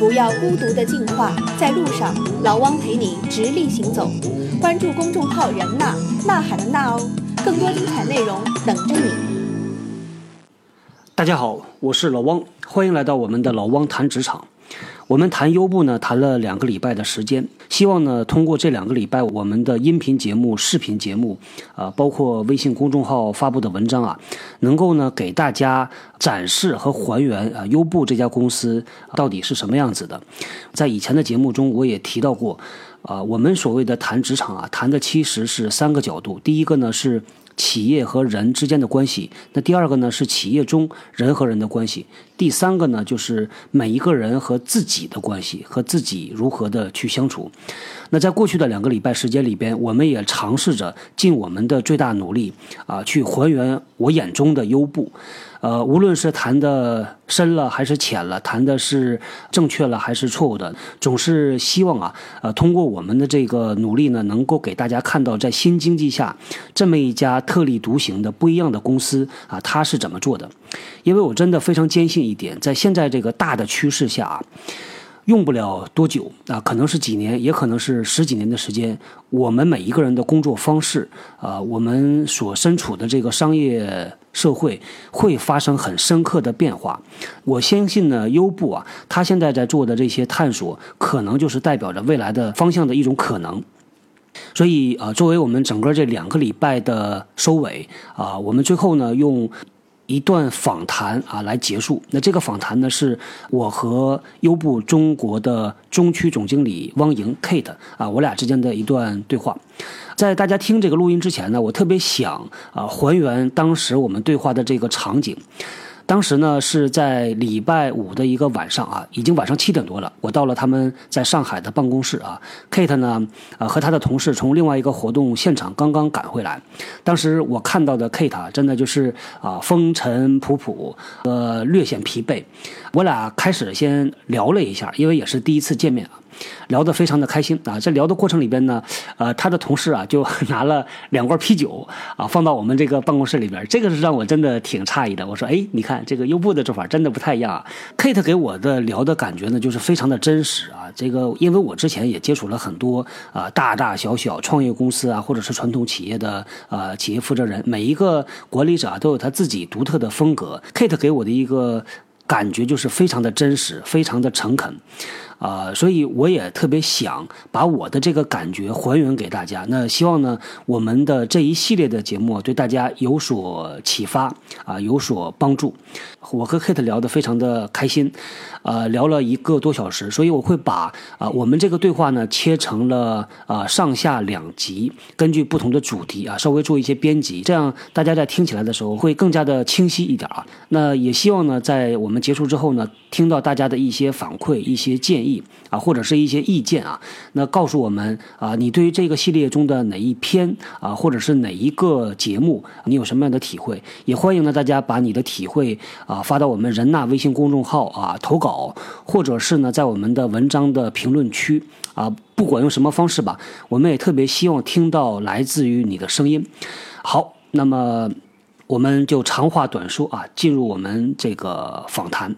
不要孤独的进化，在路上，老汪陪你直立行走。关注公众号“人呐呐喊的呐哦，更多精彩内容等着你。大家好，我是老汪，欢迎来到我们的老汪谈职场。我们谈优步呢，谈了两个礼拜的时间，希望呢，通过这两个礼拜我们的音频节目、视频节目，啊，包括微信公众号发布的文章啊，能够呢给大家展示和还原啊优步这家公司到底是什么样子的。在以前的节目中，我也提到过，啊，我们所谓的谈职场啊，谈的其实是三个角度，第一个呢是。企业和人之间的关系，那第二个呢是企业中人和人的关系，第三个呢就是每一个人和自己的关系，和自己如何的去相处。那在过去的两个礼拜时间里边，我们也尝试着尽我们的最大努力啊，去还原我眼中的优步。呃，无论是谈的深了还是浅了，谈的是正确了还是错误的，总是希望啊，呃，通过我们的这个努力呢，能够给大家看到在新经济下这么一家特立独行的不一样的公司啊，它是怎么做的？因为我真的非常坚信一点，在现在这个大的趋势下啊。用不了多久啊，可能是几年，也可能是十几年的时间。我们每一个人的工作方式啊，我们所身处的这个商业社会会发生很深刻的变化。我相信呢，优步啊，它现在在做的这些探索，可能就是代表着未来的方向的一种可能。所以啊，作为我们整个这两个礼拜的收尾啊，我们最后呢用。一段访谈啊，来结束。那这个访谈呢，是我和优步中国的中区总经理汪莹 Kate 啊，我俩之间的一段对话。在大家听这个录音之前呢，我特别想啊，还原当时我们对话的这个场景。当时呢是在礼拜五的一个晚上啊，已经晚上七点多了。我到了他们在上海的办公室啊，Kate 呢，呃，和他的同事从另外一个活动现场刚刚赶回来。当时我看到的 Kate 真的就是啊，风尘仆仆，呃，略显疲惫。我俩开始先聊了一下，因为也是第一次见面啊。聊得非常的开心啊，在聊的过程里边呢，呃，他的同事啊就 拿了两罐啤酒啊放到我们这个办公室里边，这个是让我真的挺诧异的。我说，哎，你看这个优步的做法真的不太一样啊。Kate 给我的聊的感觉呢，就是非常的真实啊。这个因为我之前也接触了很多啊大大小小创业公司啊，或者是传统企业的呃企业负责人，每一个管理者都有他自己独特的风格。Kate 给我的一个感觉就是非常的真实，非常的诚恳。啊，所以我也特别想把我的这个感觉还原给大家。那希望呢，我们的这一系列的节目对大家有所启发啊，有所帮助。我和 Kate 聊得非常的开心，呃，聊了一个多小时。所以我会把啊我们这个对话呢切成了啊上下两集，根据不同的主题啊稍微做一些编辑，这样大家在听起来的时候会更加的清晰一点啊。那也希望呢，在我们结束之后呢，听到大家的一些反馈、一些建议。啊，或者是一些意见啊，那告诉我们啊，你对于这个系列中的哪一篇啊，或者是哪一个节目，你有什么样的体会？也欢迎呢大家把你的体会啊发到我们人纳微信公众号啊投稿，或者是呢在我们的文章的评论区啊，不管用什么方式吧，我们也特别希望听到来自于你的声音。好，那么我们就长话短说啊，进入我们这个访谈。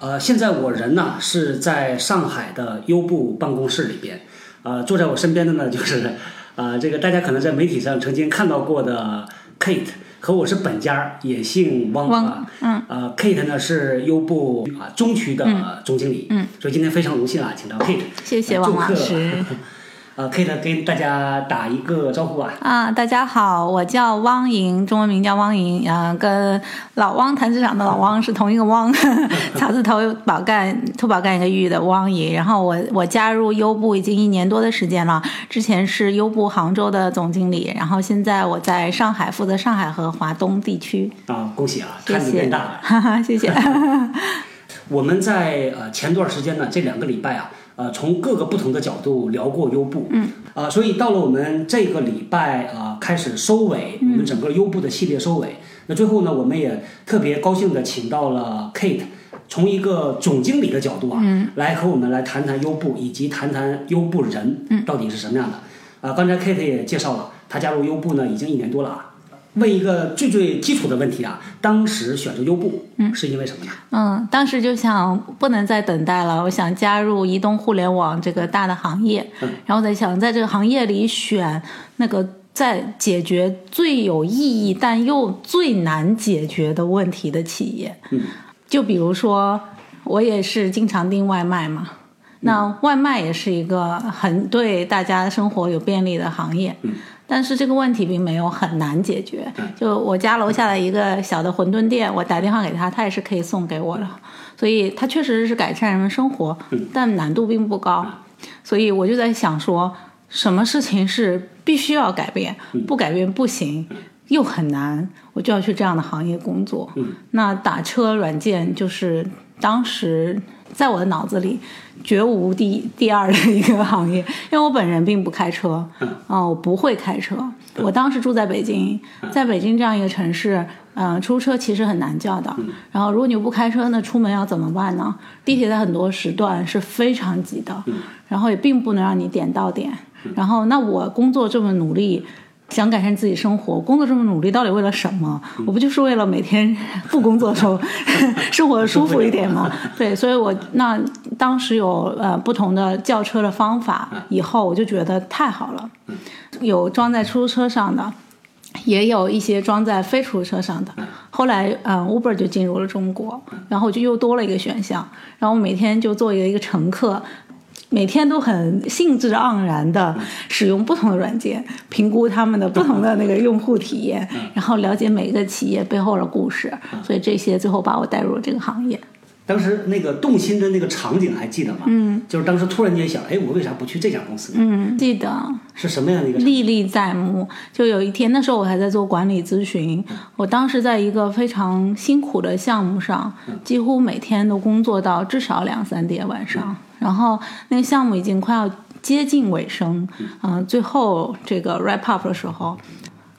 呃，现在我人呢是在上海的优步办公室里边，呃，坐在我身边的呢就是，呃，这个大家可能在媒体上曾经看到过的 Kate，和我是本家，也姓汪啊，嗯，呃，Kate 呢是优步啊中区的总经理，嗯，所以今天非常荣幸啊，请到 Kate，谢谢汪老师。呃，Kate 跟大家打一个招呼吧。啊，大家好，我叫汪莹，中文名叫汪莹，啊，跟老汪谈职场的老汪是同一个汪，草字头宝盖兔宝盖一个玉的汪莹。然后我我加入优步已经一年多的时间了，之前是优步杭州的总经理，然后现在我在上海负责上海和华东地区。啊，恭喜啊，看你变大了。哈哈，谢谢。我们在呃前段时间呢，这两个礼拜啊。呃，从各个不同的角度聊过优步，嗯，啊，所以到了我们这个礼拜啊，开始收尾，我们整个优步的系列收尾。那最后呢，我们也特别高兴的请到了 Kate，从一个总经理的角度啊，来和我们来谈谈优步，以及谈谈优步人到底是什么样的。啊，刚才 Kate 也介绍了，他加入优步呢已经一年多了啊。问一个最最基础的问题啊，当时选择优步，嗯，是因为什么呢？嗯，当时就想不能再等待了，我想加入移动互联网这个大的行业，嗯然后在想在这个行业里选那个在解决最有意义但又最难解决的问题的企业。嗯，就比如说我也是经常订外卖嘛。那外卖也是一个很对大家生活有便利的行业，嗯但是这个问题并没有很难解决。就我家楼下的一个小的馄饨店，我打电话给他，他也是可以送给我的，所以它确实是改善人们生活，但难度并不高。所以我就在想说，什么事情是必须要改变，不改变不行，又很难，我就要去这样的行业工作。那打车软件就是当时在我的脑子里绝无第第二的一个行业，因为我本人并不开车，啊、我不会开车。我当时住在北京，在北京这样一个城市，嗯、出租车其实很难叫的。然后如果你不开车，那出门要怎么办呢？地铁在很多时段是非常挤的，然后也并不能让你点到点。然后，那我工作这么努力，想改善自己生活，工作这么努力，到底为了什么？我不就是为了每天 不工作的时候 生活舒服一点吗？对，所以我那当时有呃不同的叫车的方法，以后我就觉得太好了，有装在出租车上的。也有一些装在非出租车上的，后来，嗯，Uber 就进入了中国，然后我就又多了一个选项，然后我每天就做一个一个乘客，每天都很兴致盎然的使用不同的软件，评估他们的不同的那个用户体验，然后了解每个企业背后的故事，所以这些最后把我带入了这个行业。当时那个动心的那个场景还记得吗？嗯，就是当时突然间想，哎，我为啥不去这家公司呢？嗯，记得。是什么样的一个？历历在目。就有一天，那时候我还在做管理咨询，我当时在一个非常辛苦的项目上，几乎每天都工作到至少两三点晚上，然后那个项目已经快要接近尾声，嗯、最后这个 wrap up 的时候，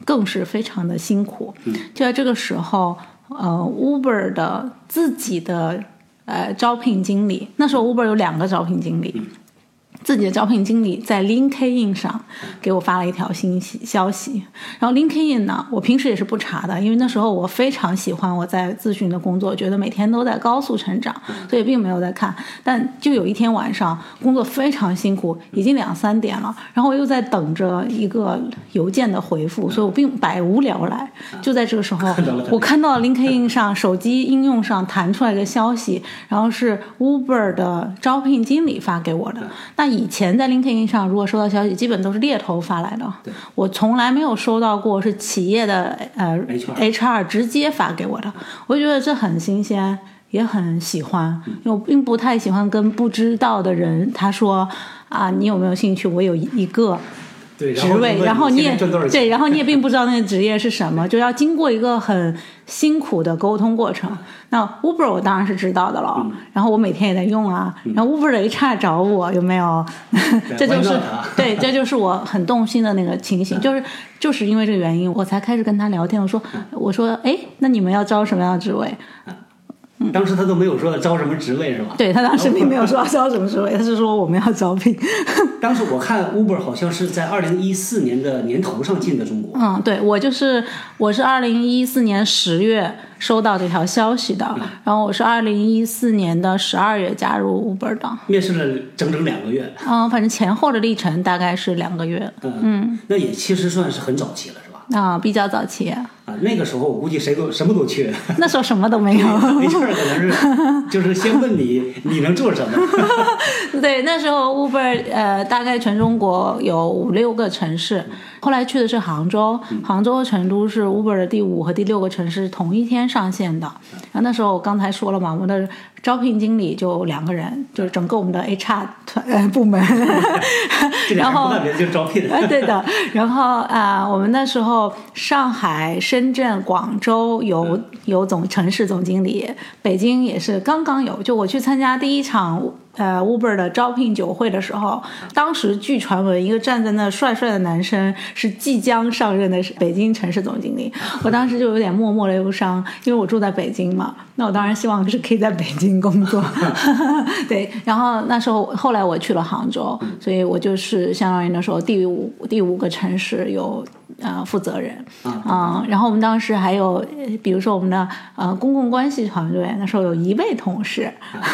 更是非常的辛苦。就在这个时候，呃，Uber 的自己的呃招聘经理，那时候 Uber 有两个招聘经理。自己的招聘经理在 LinkedIn 上给我发了一条信息消息，然后 LinkedIn 呢，我平时也是不查的，因为那时候我非常喜欢我在咨询的工作，觉得每天都在高速成长，所以并没有在看。但就有一天晚上，工作非常辛苦，已经两三点了，然后我又在等着一个邮件的回复，所以我并百无聊赖。就在这个时候，我看到 LinkedIn 上手机应用上弹出来一个消息，然后是 Uber 的招聘经理发给我的。那以前在 LinkedIn 上，如果收到消息，基本都是猎头发来的。我从来没有收到过是企业的呃 HR HR 直接发给我的，我觉得这很新鲜，也很喜欢。因为我并不太喜欢跟不知道的人他说啊，你有没有兴趣？我有一个。对，职位，然后你也对，然后你也并不知道那个职业是什么，就要经过一个很辛苦的沟通过程。那 Uber 我当然是知道的了，嗯然后我每天也在用啊。然后 Uber 的 HR 找我有没有？这就是对，这就是我很动心的那个情形，就是就是因为这个原因，我才开始跟他聊天。我说我说哎，那你们要招什么样的职位？当时他都没有说招什么职位是吧？对他当时并没有说要招什么职位，他是说我们要招聘。当时我看 Uber 好像是在二零一四年的年头上进的中国。嗯，对我就是我是二零一四年十月收到这条消息的，然后我是二零一四年的十二月加入 Uber 的，面试了整整两个月，嗯，反正前后的历程大概是两个月，嗯，那也其实算是很早期了，是吧？啊、比较早期，啊，那个时候我估计谁都什么都缺 那时候什么都没有。HR 可能是就是先问你你能做什么，对，那时候 Uber 呃，大概全中国有五六个城市，后来去的是杭州，杭州和成都是 Uber 的第五和第六个城市同一天上线的。然后那时候我刚才说了嘛，我们的招聘经理就两个人，就是整个我们的 HR 团呃部门，然后就招聘哎，对的。然后啊、我们那时候上海、深圳、广州有有总城市总经理，北京也是刚刚有。就我去参加第一场呃 Uber 的招聘酒会的时候，当时据传闻，一个站在那帅帅的男生是即将上任的北京城市总经理。我当时就有点默默的忧伤，因为我住在北京嘛，那我当然希望是可以在北京工作。对，然后那时候后来我去了杭州，所以我就是相当于那时候第五第五个城市有呃负责人啊、然后我们当时还有，呃比如说我们的呃公共关系团队，那时候有一位同事，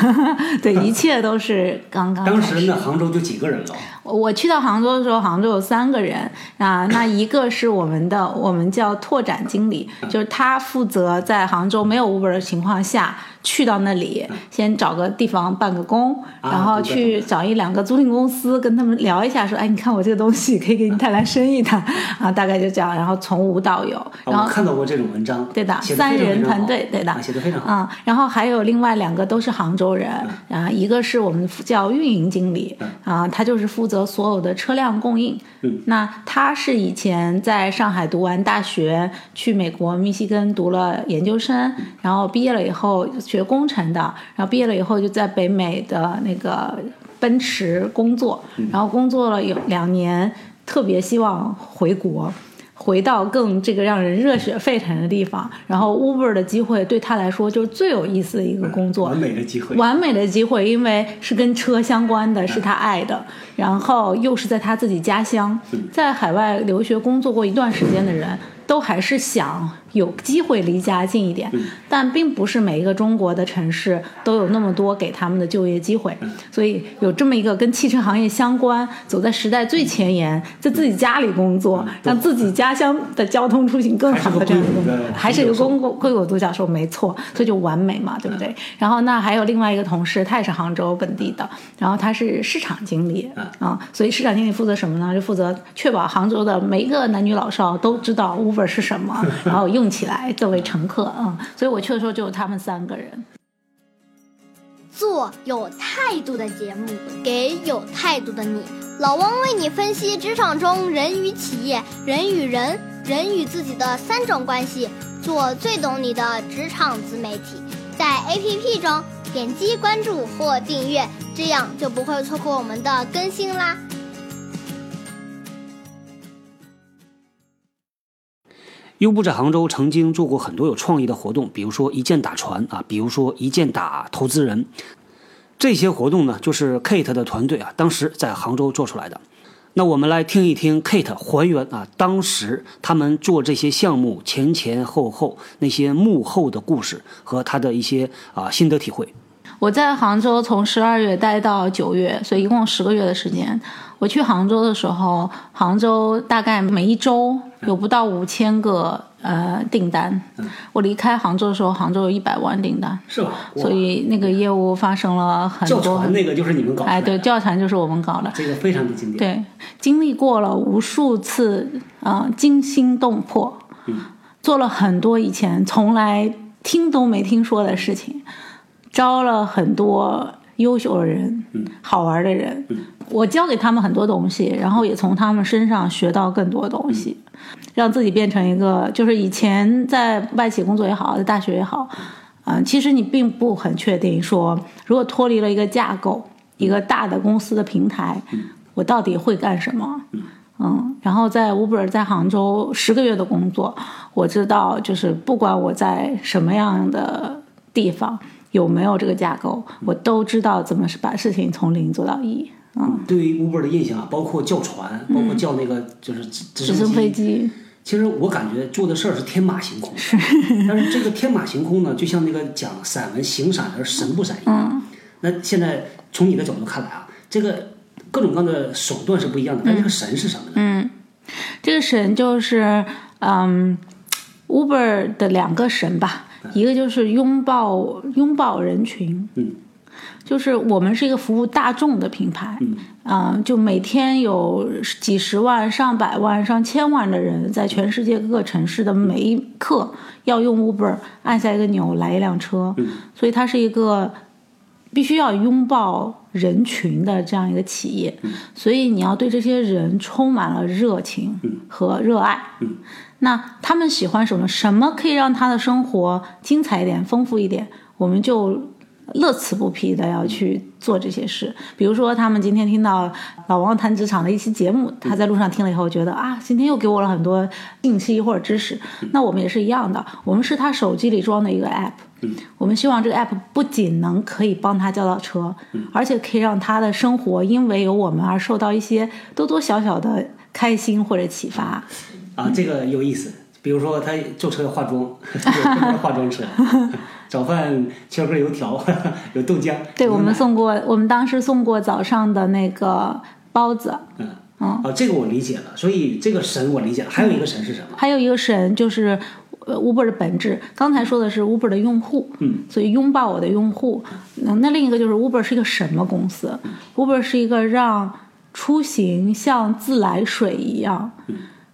对，一切都是刚刚当时那，杭州就几个人了。我去到杭州的时候，杭州有三个人啊，那一个是我们的，我们叫拓展经理，就是他负责在杭州没有 Uber 的情况下，去到那里先找个地方办个工，啊然后去找一两个租赁公司跟他们聊一下，说，哎，你看我这个东西可以给你带来生意的 啊，大概就这样，然后从无到有，啊然后我看到过这种文章，对的，三人团队，对的啊，写的非常好。啊、然后还有另外两个都是杭州人啊，一个是我们叫运营经理啊，他就是负责所有的车辆供应。嗯，那他是以前在上海读完大学，去美国密西根读了研究生，然后毕业了以后学工程的，然后毕业了以后就在北美的那个奔驰工作，然后工作了有两年，特别希望回国。回到更这个让人热血沸腾的地方，然后 Uber 的机会对他来说就是最有意思的一个工作，完美的机会。完美的机会，因为是跟车相关的，是他爱的，然后又是在他自己家乡，在海外留学工作过一段时间的人，都还是想有机会离家近一点，但并不是每一个中国的城市都有那么多给他们的就业机会，所以有这么一个跟汽车行业相关，走在时代最前沿，在自己家里工作，让自己家乡的交通出行更好的这样一个还是一个公共硅谷独角兽，没错，所以就完美嘛，对不对？然后那还有另外一个同事，他也是杭州本地的，然后他是市场经理啊，所以市场经理负责什么呢？就负责确保杭州的每一个男女老少都知道 Uber 是什么，然后用起来作为乘客啊、嗯。所以我去的时候就有他们三个人。做有态度的节目，给有态度的你。老汪为你分析职场中人与企业、人与人、人与自己的三种关系，做最懂你的职场自媒体。在 APP 中点击关注或订阅，这样就不会错过我们的更新啦。优步在杭州曾经做过很多有创意的活动，比如说一键打船啊，比如说一键打投资人。这些活动呢，就是 Kate 的团队啊，当时在杭州做出来的。那我们来听一听 Kate 还原啊，当时他们做这些项目前前后后那些幕后的故事和他的一些啊心得体会。我在杭州从十二月待到九月，所以一共十个月的时间。我去杭州的时候，杭州大概每一周有不到五千个呃订单。我离开杭州的时候，杭州有一百万订单，是吧？所以那个业务发生了很教多。传那个就是你们搞的，哎，对，教传就是我们搞的。这个非常的经典。对，经历过了无数次啊、呃、惊心动魄，嗯，做了很多以前从来听都没听说的事情，招了很多优秀的人，嗯，好玩的人，嗯，我教给他们很多东西，然后也从他们身上学到更多东西，嗯、让自己变成一个，就是以前在外企工作也好，在大学也好，嗯、呃，其实你并不很确定说，如果脱离了一个架构，一个大的公司的平台，我到底会干什么？嗯，然后在 Uber 在杭州十个月的工作，我知道就是不管我在什么样的地方。有没有这个架构，我都知道怎么是把事情从零做到一。嗯，对于 Uber 的印象啊，包括叫船，包括叫那个就是直升飞机。其实我感觉做的事儿是天马行空，是。但是这个天马行空呢，就像那个讲散文形闪而神不闪一样。嗯。那现在从你的角度看来啊，这个各种各样的手段是不一样的，但这个神是什么呢？嗯，这个神就是嗯，Uber 的两个神吧。一个就是拥抱拥抱人群，嗯，就是我们是一个服务大众的品牌，嗯，啊、呃，就每天有几十万、上百万、上千万的人在全世界各个城市的每一刻要用 Uber 按下一个钮来一辆车，嗯，所以它是一个必须要拥抱人群的这样一个企业，嗯，所以你要对这些人充满了热情和热爱，嗯。那他们喜欢什么？什么可以让他的生活精彩一点、丰富一点？我们就乐此不疲的要去做这些事。比如说，他们今天听到老王谈职场的一期节目，他在路上听了以后，觉得啊，今天又给我了很多信息或者知识。那我们也是一样的，我们是他手机里装的一个 app，我们希望这个 app 不仅能可以帮他叫到车，而且可以让他的生活因为有我们而受到一些多多小小的开心或者启发。啊，这个有意思。比如说他坐车要化妆，有化妆车，早饭切根油条，有豆浆。对我们送过，我们当时送过早上的那个包子，嗯嗯啊，这个我理解了。所以这个神我理解了。还有一个神是什么？还有一个神就是。呃，Uber 的本质，刚才说的是 Uber 的用户，嗯，所以拥抱我的用户。那那另一个就是 Uber 是一个什么公司？Uber 是一个让出行像自来水一样，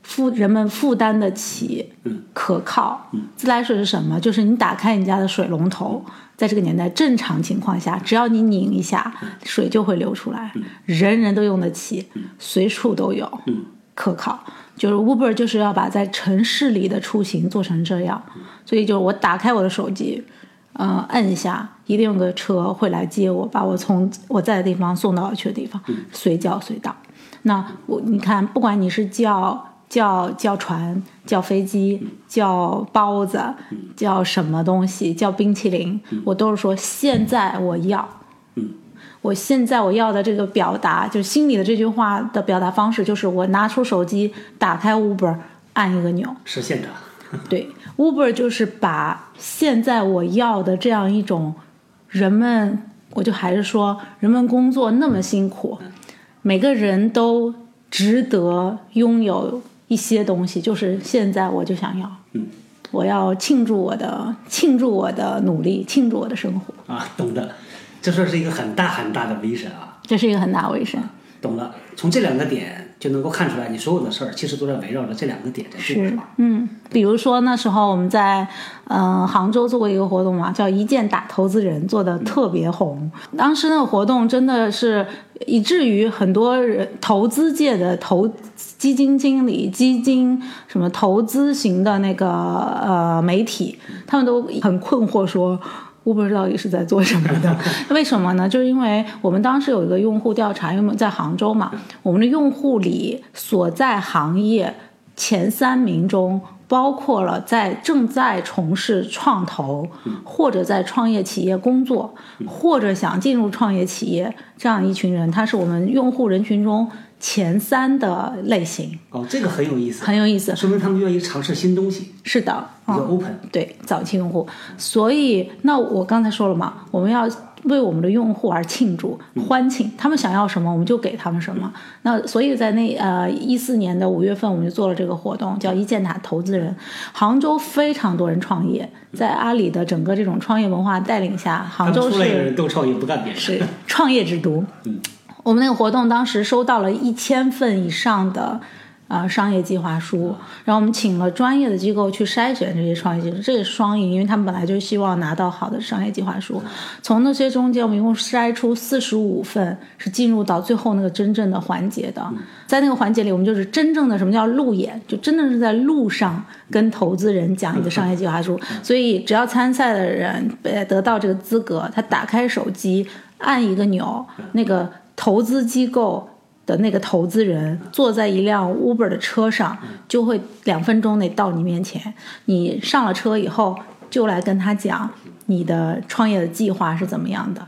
负人们负担得起，嗯，可靠。自来水是什么？就是你打开你家的水龙头，在这个年代正常情况下，只要你拧一下，水就会流出来，人人都用得起，随处都有，嗯可靠。就是 Uber 就是要把在城市里的出行做成这样，所以就是我打开我的手机，呃，摁一下，一定有个车会来接我，把我从我在的地方送到我去的地方，随叫随到。那我你看，不管你是叫叫叫船、叫飞机、叫包子、叫什么东西、叫冰淇淋，我都是说现在我要。我现在我要的这个表达，就是心里的这句话的表达方式，就是我拿出手机，打开 Uber，按一个钮。实现它。对，Uber 就是把现在我要的这样一种人们，我就还是说，人们工作那么辛苦，每个人都值得拥有一些东西，就是现在我就想要，嗯，我要庆祝我的庆祝我的努力，庆祝我的生活，啊，懂的，这算是一个很大很大的 vision 啊，这是一个很大的卫生。懂了。从这两个点就能够看出来，你所有的事儿其实都在围绕着这两个点在做，是吧？，嗯，比如说那时候我们在嗯、呃杭州做过一个活动嘛，叫一键打投资人，做的特别红。当时那个活动真的是以至于很多人投资界的投基金经理、基金什么投资型的那个呃媒体，他们都很困惑说。Uber 到底是在做什么的？为什么呢？就是因为我们当时有一个用户调查，因为我们在杭州嘛，我们的用户里所在行业前三名中，包括了在正在从事创投，或者在创业企业工作，或者想进入创业企业这样一群人，他是我们用户人群中前三的类型，哦，这个很有意思，很有意思。说明他们愿意尝试新东西，是的，比较嗯，open。对早期用户，所以那我刚才说了嘛，我们要为我们的用户而庆祝、欢庆，他们想要什么我们就给他们什么。那所以在那呃一四年的五月份，我们就做了这个活动，叫一键塔投资人。杭州非常多人创业，在阿里的整个这种创业文化带领下，杭州是人都创业，不干别的。是创业之都。嗯，我们那个活动当时收到了一千份以上的啊商业计划书，然后我们请了专业的机构去筛选这些创业计划书，这也是双赢，因为他们本来就希望拿到好的商业计划书。从那些中间，我们一共筛出四十五份，是进入到最后那个真正的环节的。在那个环节里，我们就是真正的什么叫路演，就真的是在路上跟投资人讲你的商业计划书。所以只要参赛的人呃得到这个资格，他打开手机按一个钮，那个投资机构。的那个投资人坐在一辆 Uber 的车上，就会两分钟内到你面前。你上了车以后，就来跟他讲你的创业的计划是怎么样的。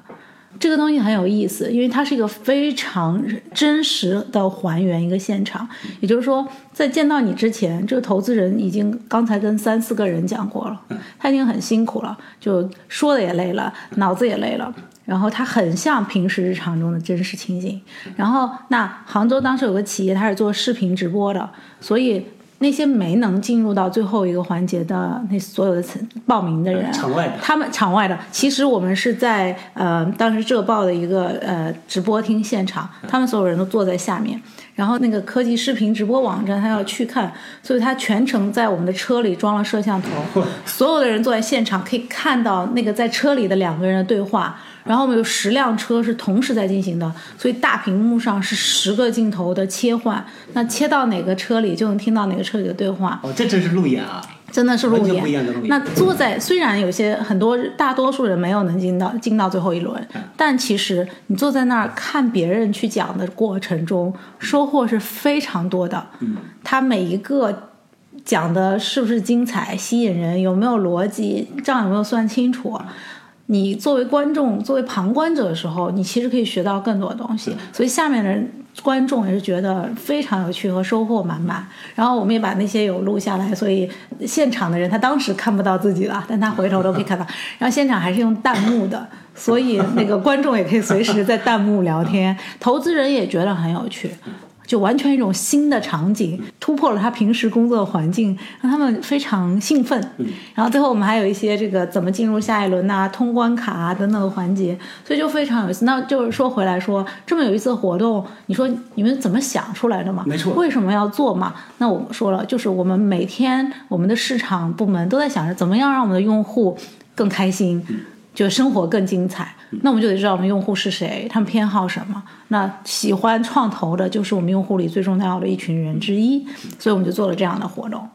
这个东西很有意思，因为它是一个非常真实的还原一个现场。也就是说，在见到你之前，这个投资人已经刚才跟三四个人讲过了，他已经很辛苦了，就说的也累了，脑子也累了。然后它很像平时日常中的真实情景。然后，那杭州当时有个企业，它是做视频直播的，所以那些没能进入到最后一个环节的那所有的报名的人，场外的他们场外的，其实我们是在呃当时浙报的一个呃直播厅现场，他们所有人都坐在下面，然后那个科技视频直播网站他要去看，所以他全程在我们的车里装了摄像头，所有的人坐在现场可以看到那个在车里的两个人的对话。然后我们有十辆车是同时在进行的，所以大屏幕上是十个镜头的切换，那切到哪个车里就能听到哪个车里的对话。哦，这真是路演啊！真的是路演那坐在虽然有些很多大多数人没有能进到进到最后一轮，嗯但其实你坐在那儿看别人去讲的过程中，收获是非常多的。嗯，他每一个讲的是不是精彩、吸引人，有没有逻辑，账有没有算清楚？你作为观众、作为旁观者的时候，你其实可以学到更多的东西。所以下面的人观众也是觉得非常有趣和收获满满。然后我们也把那些有录下来，所以现场的人他当时看不到自己了，但他回头都可以看到。然后现场还是用弹幕的，所以那个观众也可以随时在弹幕聊天，投资人也觉得很有趣。就完全一种新的场景，突破了他平时工作的环境，让他们非常兴奋。然后最后我们还有一些这个怎么进入下一轮呐、通关卡啊等等的环节，所以就非常有意思。那就是说回来说这么有意思的活动，你说你们怎么想出来的嘛？没错为什么要做嘛？那我们说了，就是我们每天我们的市场部门都在想着怎么样让我们的用户更开心。就生活更精彩，那我们就得知道我们用户是谁，他们偏好什么。那喜欢创投的，就是我们用户里最重要的一群人之一，所以我们就做了这样的活动。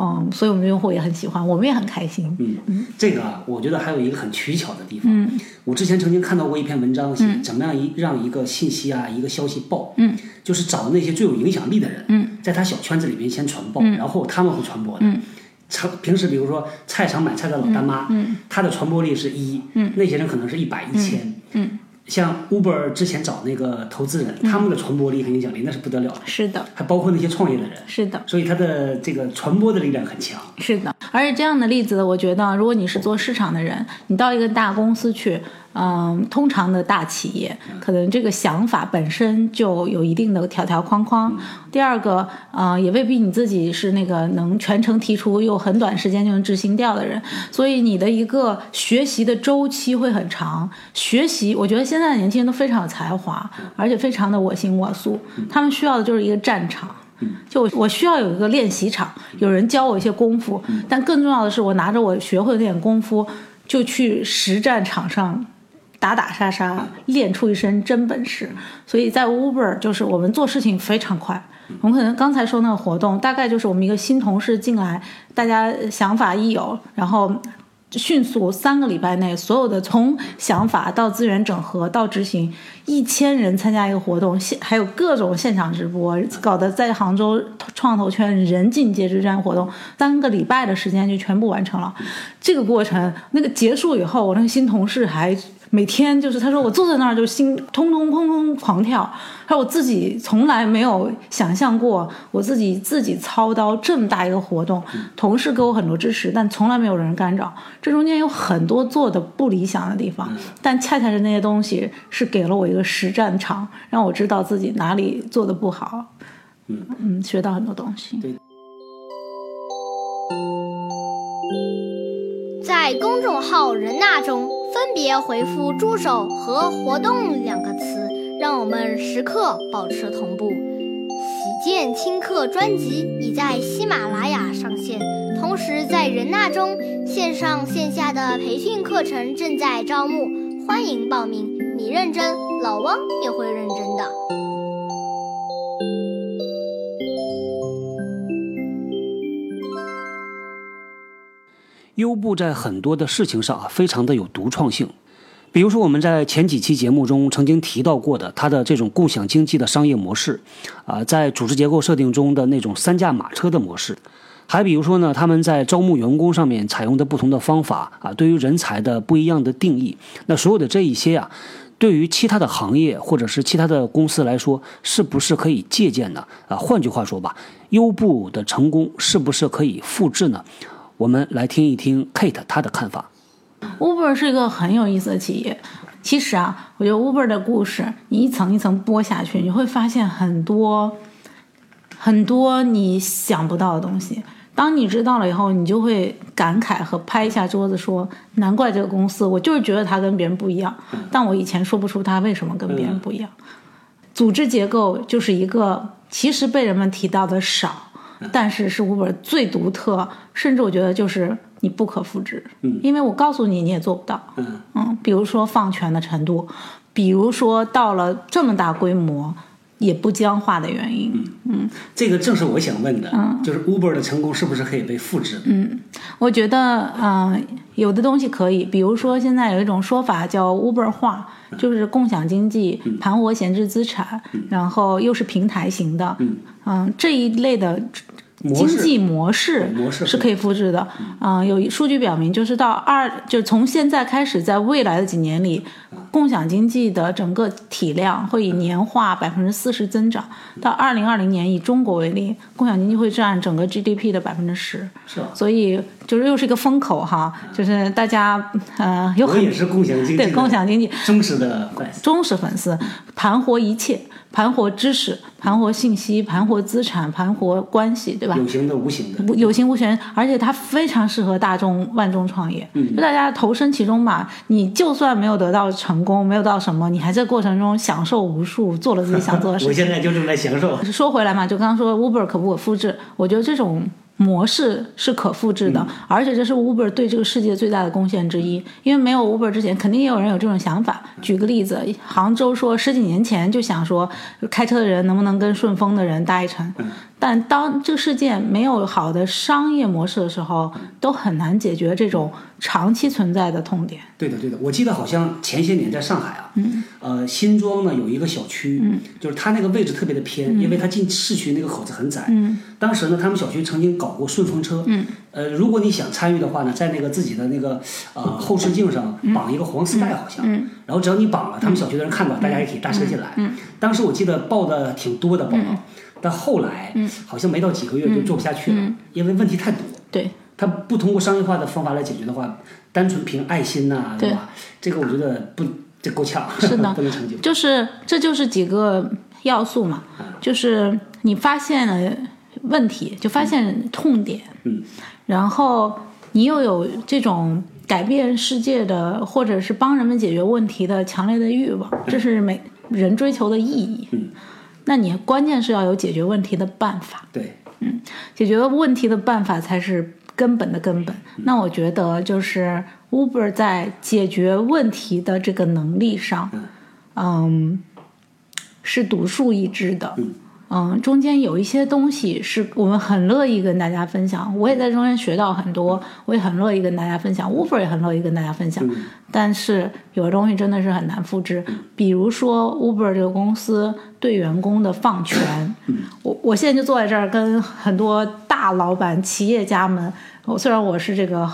嗯，所以我们的用户也很喜欢，我们也很开心。嗯，这个啊，我觉得还有一个很取巧的地方。嗯，我之前曾经看到过一篇文章，写怎么样一让一个信息啊，一个消息爆。嗯，就是找那些最有影响力的人。嗯，在他小圈子里面先传播，然后他们会传播的。嗯。常平时比如说菜场买菜的老大妈，嗯，她的传播力是一，嗯，那些人可能是一百一千，嗯，像 Uber 之前找那个投资人，他们的传播力和影响力那是不得了的，是的，还包括那些创业的人，是的，所以他的这个传播的力量很强，是的，而且这样的例子，我觉得如果你是做市场的人，你到一个大公司去。嗯，通常的大企业可能这个想法本身就有一定的条条框框。第二个，呃，也未必你自己是那个能全程提出又很短时间就能执行掉的人，所以你的一个学习的周期会很长。学习，我觉得现在的年轻人都非常有才华，而且非常的我行我素，他们需要的就是一个战场。就我需要有一个练习场，有人教我一些功夫，但更重要的是，我拿着我学会的那点功夫，就去实战场上。打打杀杀，练出一身真本事。所以在 Uber，就是我们做事情非常快。我们可能刚才说那个活动，大概就是我们一个新同事进来，大家想法一有，然后迅速三个礼拜内，所有的从想法到资源整合到执行，一千人参加一个活动，现还有各种现场直播，搞得在杭州创投圈人尽皆知。这样活动三个礼拜的时间就全部完成了。这个过程，那个结束以后，我那个新同事还。每天就是他说我坐在那儿就心通通砰砰狂跳，他说我自己从来没有想象过我自己自己操刀这么大一个活动，同事给我很多支持，但从来没有人干扰，这中间有很多做的不理想的地方，但恰恰是那些东西是给了我一个实战场，让我知道自己哪里做的不好，嗯。嗯，学到很多东西。对。在公众号“人纳”中，分别回复“助手”和“活动”两个词，让我们时刻保持同步。喜见轻课专辑已在喜马拉雅上线，同时在“人纳”中线上线下的培训课程正在招募，欢迎报名。你认真，老汪也会认真的。优步在很多的事情上啊，非常的有独创性。比如说，我们在前几期节目中曾经提到过的，它的这种共享经济的商业模式，啊，在组织结构设定中的那种三驾马车的模式，还比如说呢，他们在招募员工上面采用的不同的方法啊，对于人才的不一样的定义，那所有的这一些啊，对于其他的行业或者是其他的公司来说，是不是可以借鉴呢？啊，换句话说吧，优步的成功是不是可以复制呢？我们来听一听 Kate 她的看法。Uber 是一个很有意思的企业。其实啊，我觉得 Uber 的故事，你一层一层剥下去，你会发现很多很多你想不到的东西。当你知道了以后，你就会感慨和拍一下桌子说：“难怪这个公司，我就是觉得它跟别人不一样，但我以前说不出它为什么跟别人不一样。”组织结构就是一个其实被人们提到的少。但是是 Uber 最独特，甚至我觉得就是你不可复制，嗯，因为我告诉你你也做不到，嗯。嗯，比如说放权的程度，比如说到了这么大规模也不僵化的原因，嗯，这个正是我想问的，嗯，就是 Uber 的成功是不是可以被复制？嗯，我觉得嗯有的东西可以，比如说现在有一种说法叫 Uber 化，就是共享经济、盘活闲置资产，然后又是平台型的，嗯，这一类的。经济模式是可以复制的，嗯，有数据表明，就是到二，就从现在开始，在未来的几年里共享经济的整个体量会以年化百分之四十增长，到二零二零年以中国为例，共享经济会占整个 GDP 的百分之十。是吧？所以就是又是一个风口哈，就是大家呃有很我也是共享经济对共享经济忠实的。忠实粉丝，盘活一切，盘活知识，盘活信息，盘活资产，盘活关系，对吧？有形的、无形的，不有形无形，而且它非常适合大众万众创业，嗯就大家投身其中嘛。你就算没有得到成功，没有到什么，你还在过程中享受无数，做了自己想做的事 我。现在就正在享受。说回来嘛，就刚刚说 Uber 可不可复制？我觉得这种模式是可复制的，而且这是 Uber 对这个世界最大的贡献之一。因为没有 Uber 之前，肯定也有人有这种想法。举个例子，杭州说十几年前就想说，开车的人能不能跟顺丰的人搭一程？但当这个世界没有好的商业模式的时候，都很难解决这种长期存在的痛点。对的，对的，我记得好像前些年在上海啊，呃，新庄呢有一个小区，就是它那个位置特别的偏，因为它进市区那个口子很窄。当时呢，他们小区曾经搞过顺风车，呃，如果你想参与的话呢，在那个自己的那个呃后视镜上绑一个黄丝带，好像，然后只要你绑了，他们小区的人看到，大家也可以搭车进来。当时我记得报的挺多的报道，但后来好像没到几个月就做不下去了，因为问题太多。对，他不通过商业化的方法来解决的话，单纯凭爱心呐、对。吧？这个我觉得不，这够呛，是的。不能成就。就是这就是几个要素嘛，就是你发现了问题，就发现痛点，嗯，然后你又有这种改变世界的，或者是帮人们解决问题的强烈的欲望，这是每人追求的意义。嗯，那你关键是要有解决问题的办法。对，嗯解决问题的办法才是根本的根本。那我觉得就是 Uber 在解决问题的这个能力上，嗯，是独树一帜的。嗯，中间有一些东西是我们很乐意跟大家分享，我也在中间学到很多，我也很乐意跟大家分享，Uber 也很乐意跟大家分享。但是有的东西真的是很难复制，比如说 Uber 这个公司对员工的放权。我我现在就坐在这儿，跟很多大老板、企业家们，我虽然我是这个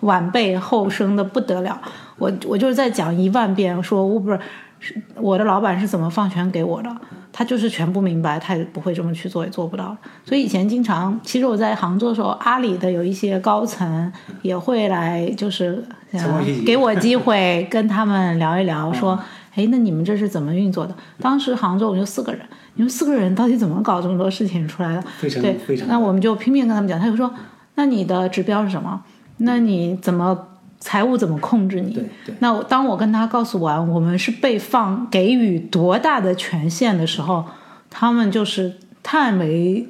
晚辈后生的不得了，我我就是在讲一万遍，说 Uber 是我的老板是怎么放权给我的。他就是全不明白，他也不会这么去做，也做不到。所以以前经常，其实我在杭州的时候，阿里的有一些高层也会来，就是、呃、给我机会跟他们聊一聊，说，哎，那你们这是怎么运作的？当时杭州我们就四个人，你们四个人到底怎么搞这么多事情出来的？非常对，非常。那我们就拼命跟他们讲，他就说，那你的指标是什么？那你怎么？财务怎么控制你？对对。那我当我跟他告诉完我们是被放给予多大的权限的时候，他们就是叹为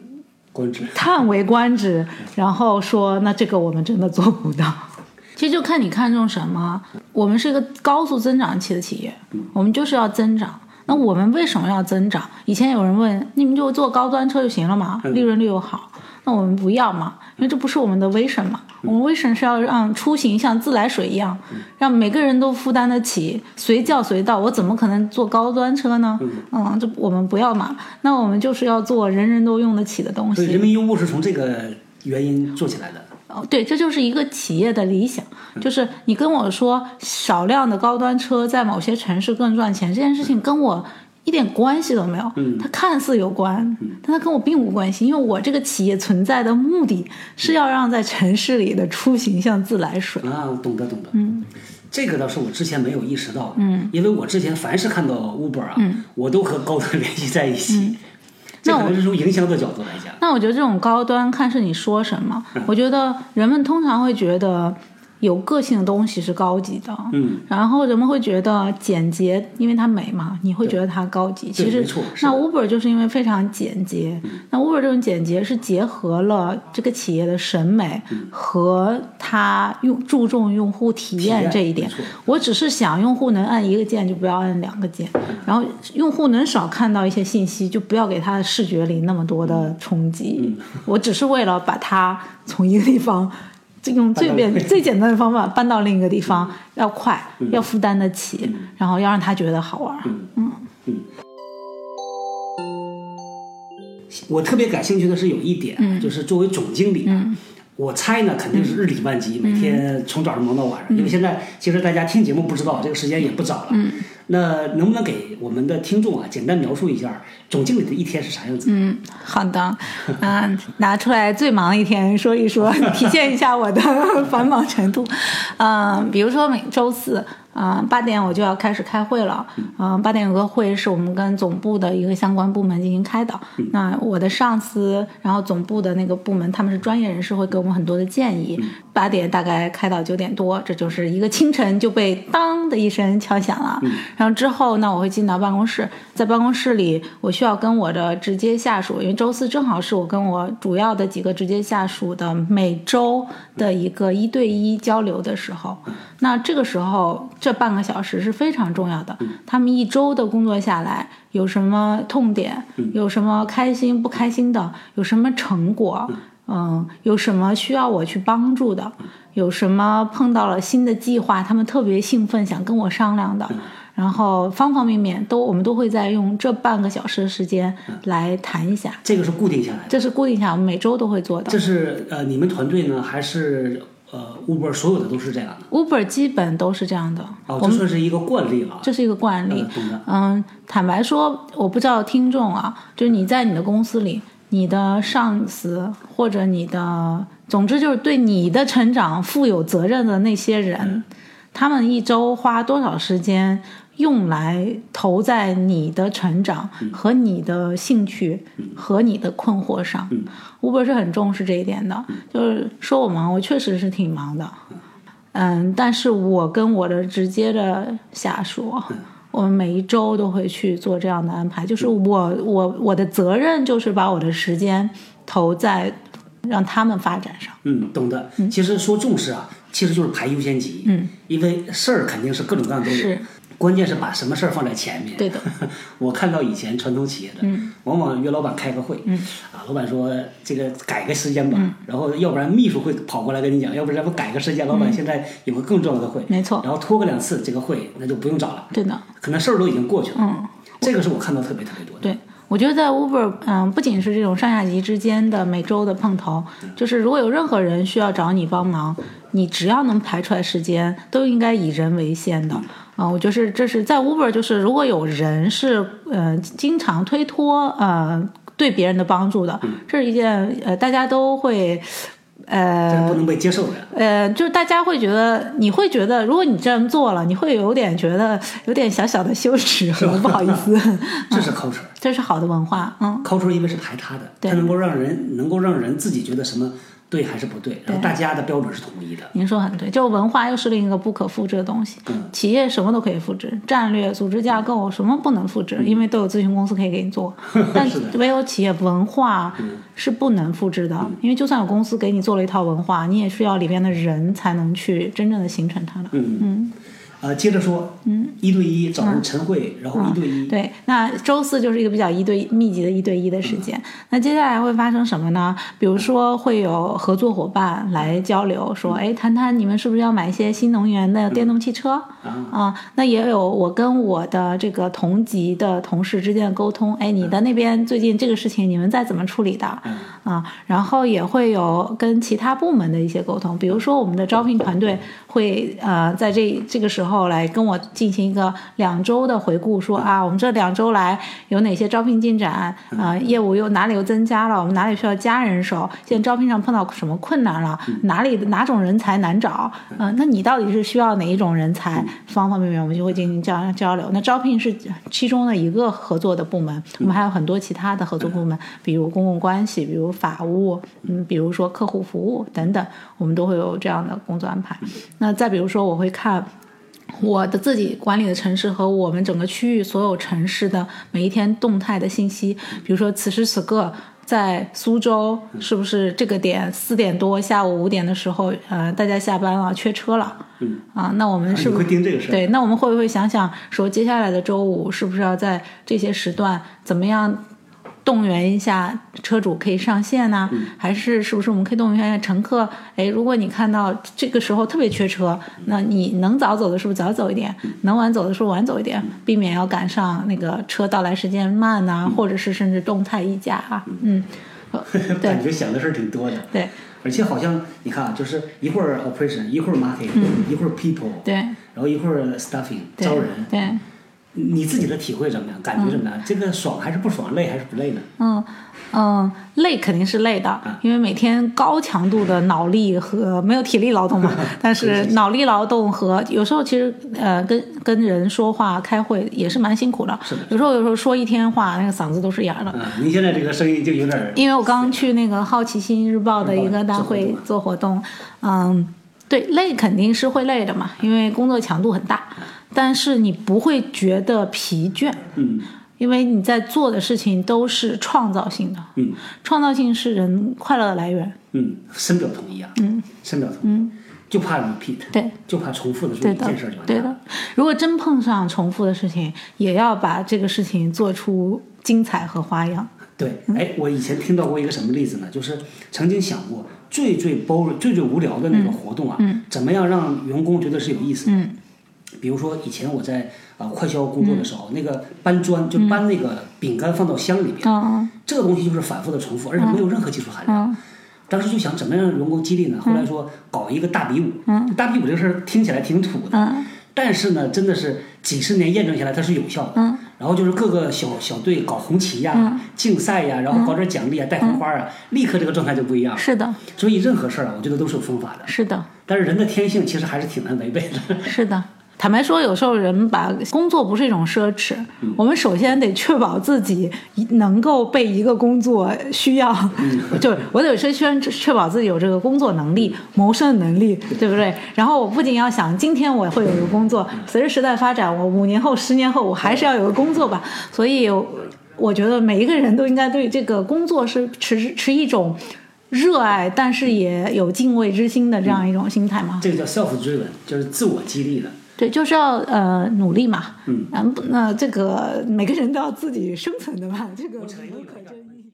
观止，叹为观止，然后说：“那这个我们真的做不到。”其实就看你看重什么。我们是一个高速增长期的企业，我们就是要增长。那我们为什么要增长？以前有人问：“你们就做高端车就行了嘛，利润率又好。”那我们不要嘛，因为这不是我们的 vision 嘛。我们 vision 是要让出行像自来水一样，让每个人都负担得起，随叫随到。我怎么可能坐高端车呢？嗯，这我们不要嘛。那我们就是要做人人都用得起的东西。人民优步是从这个原因做起来的。哦，对，这就是一个企业的理想，就是你跟我说少量的高端车在某些城市更赚钱这件事情，跟我。一点关系都没有，它看似有关，但它跟我并无关系，因为我这个企业存在的目的是要让在城市里的出行像自来水啊，懂得懂得，嗯，这个倒是我之前没有意识到，嗯，因为我之前凡是看到 Uber 啊，嗯，我都和高端联系在一起，嗯，这可能是从营销的角度来讲，那我觉得这种高端看是你说什么，我觉得人们通常会觉得。有个性的东西是高级的，嗯，然后人们会觉得简洁，因为它美嘛，你会觉得它高级。其实，那 Uber 就是因为非常简洁。那 Uber 这种简洁是结合了这个企业的审美和它用注重用户体验这一点。我只是想用户能按一个键，就不要按两个键；然后用户能少看到一些信息，就不要给他的视觉里那么多的冲击。我只是为了把它从一个地方。用最便最简单的方法搬到另一个地方，要快，要负担得起，然后要让他觉得好玩。嗯。嗯。我特别感兴趣的是有一点，就是作为总经理，我猜呢，肯定是日理万机，每天从早上忙到晚上。因为现在其实大家听节目不知道，这个时间也不早了。那能不能给我们的听众啊，简单描述一下总经理的一天是啥样子？嗯，好的，嗯、拿出来最忙的一天说一说，体现一下我的 繁忙程度。嗯、比如说每周四，嗯、八点我就要开始开会了。嗯、八点有个会是我们跟总部的一个相关部门进行开导。那我的上司，然后总部的那个部门，他们是专业人士，会给我们很多的建议。八点大概开到九点多，这就是一个清晨就被当的一声敲响了。然后之后呢，我会进到办公室，在办公室里，我需要跟我的直接下属，因为周四正好是我跟我主要的几个直接下属的每周的一个一对一交流的时候。那这个时候，这半个小时是非常重要的。他们一周的工作下来，有什么痛点，有什么开心不开心的，有什么成果，嗯，有什么需要我去帮助的，有什么碰到了新的计划，他们特别兴奋想跟我商量的。然后方方面面都，我们都会在用这半个小时的时间来谈一下，这个是固定下来的。这是固定下来，我们每周都会做的这。是呃，你们团队呢，还是呃，Uber 所有的都是这样的？Uber 基本都是这样的，哦，这算是一个惯例了。这是一个惯例。嗯，坦白说，我不知道听众啊，就是你在你的公司里，你的上司或者你的，总之就是对你的成长负有责任的那些人，他们一周花多少时间用来投在你的成长和你的兴趣和你的困惑上？Uber 是很重视这一点的，就是说我忙，我确实是挺忙的。嗯，但是我跟我的直接的下属，我们每一周都会去做这样的安排。就是我我我的责任就是把我的时间投在让他们发展上。嗯，懂的。其实说重视啊，其实就是排优先级。嗯，因为事儿肯定是各种各样都有，是关键是把什么事儿放在前面。对的。我看到以前传统企业的，嗯往往约老板开个会，嗯啊，老板说这个改个时间吧，然后要不然秘书会跑过来跟你讲，要不然咱们改个时间，老板现在有个更重要的会，嗯没错然后拖个两次这个会，那就不用找了，对的，可能事儿都已经过去了。嗯，这个是我看到特别特别多的。对。我觉得在 Uber，嗯，不仅是这种上下级之间的每周的碰头，就是如果有任何人需要找你帮忙，你只要能排出来时间，都应该以人为先的。啊、我就是这是在 Uber，就是如果有人是呃经常推脱呃对别人的帮助的，这是一件呃大家都会呃是不能被接受的。呃，就是大家会觉得，你会觉得，如果你这样做了，你会有点觉得有点小小的羞耻和不好意思。这是 culture。这是好的文化，嗯，culture 因为是排他的，对它能够让人能够让人自己觉得什么对还是不对，然后大家的标准是统一的。您说很对，就文化又是另一个不可复制的东西。企业什么都可以复制，战略、组织架构什么不能复制，因为都有咨询公司可以给你做。但是唯有企业文化是不能复制的，因为就算有公司给你做了一套文化，你也需要里边的人才能去真正的形成它的。嗯嗯。呃，接着说，嗯，一对一找人晨会，然后一对一，对，那周四就是一个比较一对密集的一对一的时间。那接下来会发生什么呢？比如说会有合作伙伴来交流，说，哎，谈谈你们是不是要买一些新能源的电动汽车啊？那也有我跟我的这个同级的同事之间的沟通，哎，你的那边最近这个事情你们在怎么处理的啊？然后也会有跟其他部门的一些沟通，比如说我们的招聘团队会呃在这这个时候来跟我进行一个两周的回顾，说啊，我们这两周来有哪些招聘进展啊、业务又哪里又增加了，我们哪里需要加人手，现在招聘上碰到什么困难了，哪里哪种人才难找，嗯、那你到底是需要哪一种人才，方方面面我们就会进行交交流。那招聘是其中的一个合作的部门，我们还有很多其他的合作部门，比如公共关系，比如法务，嗯，比如说客户服务等等，我们都会有这样的工作安排。那再比如说，我会看。我的自己管理的城市和我们整个区域所有城市的每一天动态的信息，比如说此时此刻在苏州是不是这个点四点多下午五点的时候，呃，大家下班了缺车了，嗯啊，那我们是不是会盯这个事。对？那我们会不会想想说，接下来的周五是不是要在这些时段怎么样动员一下车主可以上线呢、还是是不是我们可以动员一下乘客？哎，如果你看到这个时候特别缺车，那你能早走的是不是早走一点？能晚走的是不是晚走一点？避免要赶上那个车到来时间慢呐、或者是甚至动态溢价啊。嗯，感觉想的事儿挺多的。对。而且好像你看啊，就是一会儿 operation，一会儿 marketing，、一会儿 people，对然后一会儿 staffing 招人，对，你自己的体会怎么样？感觉怎么样？这个爽还是不爽？累还是不累呢？嗯嗯，累肯定是累的，因为每天高强度的脑力和没有体力劳动嘛，但是脑力劳动和有时候其实呃跟跟人说话开会也是蛮辛苦的，是的有时候有时候说一天话，那个嗓子都是哑的。啊，您现在这个声音就有点因为我刚刚去那个《好奇心日报》的一个大会做活动，嗯，对，累肯定是会累的嘛，因为工作强度很大，但是你不会觉得疲倦，嗯因为你在做的事情都是创造性的，嗯创造性是人快乐的来源。嗯，深表同意啊，嗯深表同意，嗯，就怕 repeat，对。就怕重复的做一件事儿就，完对的。。如果真碰上重复的事情，也要把这个事情做出精彩和花样。对，哎，我以前听到过一个什么例子呢？就是曾经想过最最 boring、最最无聊的那个活动啊，怎么样让员工觉得是有意思？的？嗯。比如说以前我在呃快销工作的时候，那个搬砖就搬那个饼干放到箱里边，嗯这个东西就是反复的重复，而且没有任何技术含量。嗯当时就想怎么样让员工激励呢？后来说搞一个大比武，大比武这个事儿听起来挺土的，嗯。但是呢，真的是几十年验证下来它是有效的。嗯然后就是各个小小队搞红旗呀、竞赛呀，然后搞点奖励啊、带红花啊，立刻这个状态就不一样了。是的，所以任何事儿啊，我觉得都是有方法的。是的，但是人的天性其实还是挺难违背的。是的。坦白说，有时候人把工作不是一种奢侈，我们首先得确保自己能够被一个工作需要，就是我得先先确保自己有这个工作能力、谋生能力，对不对？然后我不仅要想今天我会有一个工作，随着时代发展，我五年后、十年后我还是要有个工作吧。所以，我觉得每一个人都应该对这个工作是持持一种热爱，但是也有敬畏之心的这样一种心态嘛。这个叫 self driven，就是自我激励的。对，就是要呃努力嘛。嗯，嗯，那这个每个人都要自己生存的嘛，这个无可争议。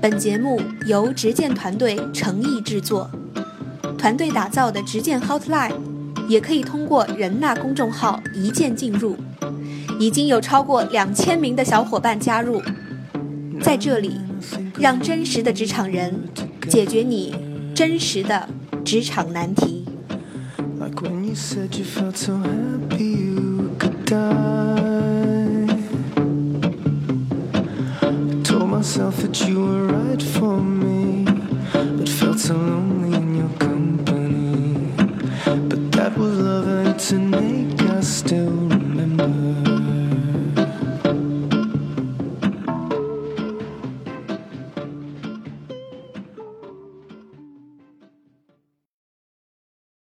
本节目由执剑团队诚意制作，团队打造的执剑 Hotline 也可以通过人纳公众号一键进入，已经有超过两千名的小伙伴加入，在这里，让真实的职场人解决你真实的职场难题。Like